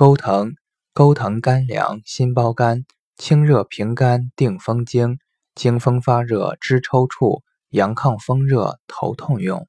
钩藤，钩藤甘凉，心包肝，清热平肝，定风经，经风发热，支抽搐，阳亢风热，头痛用。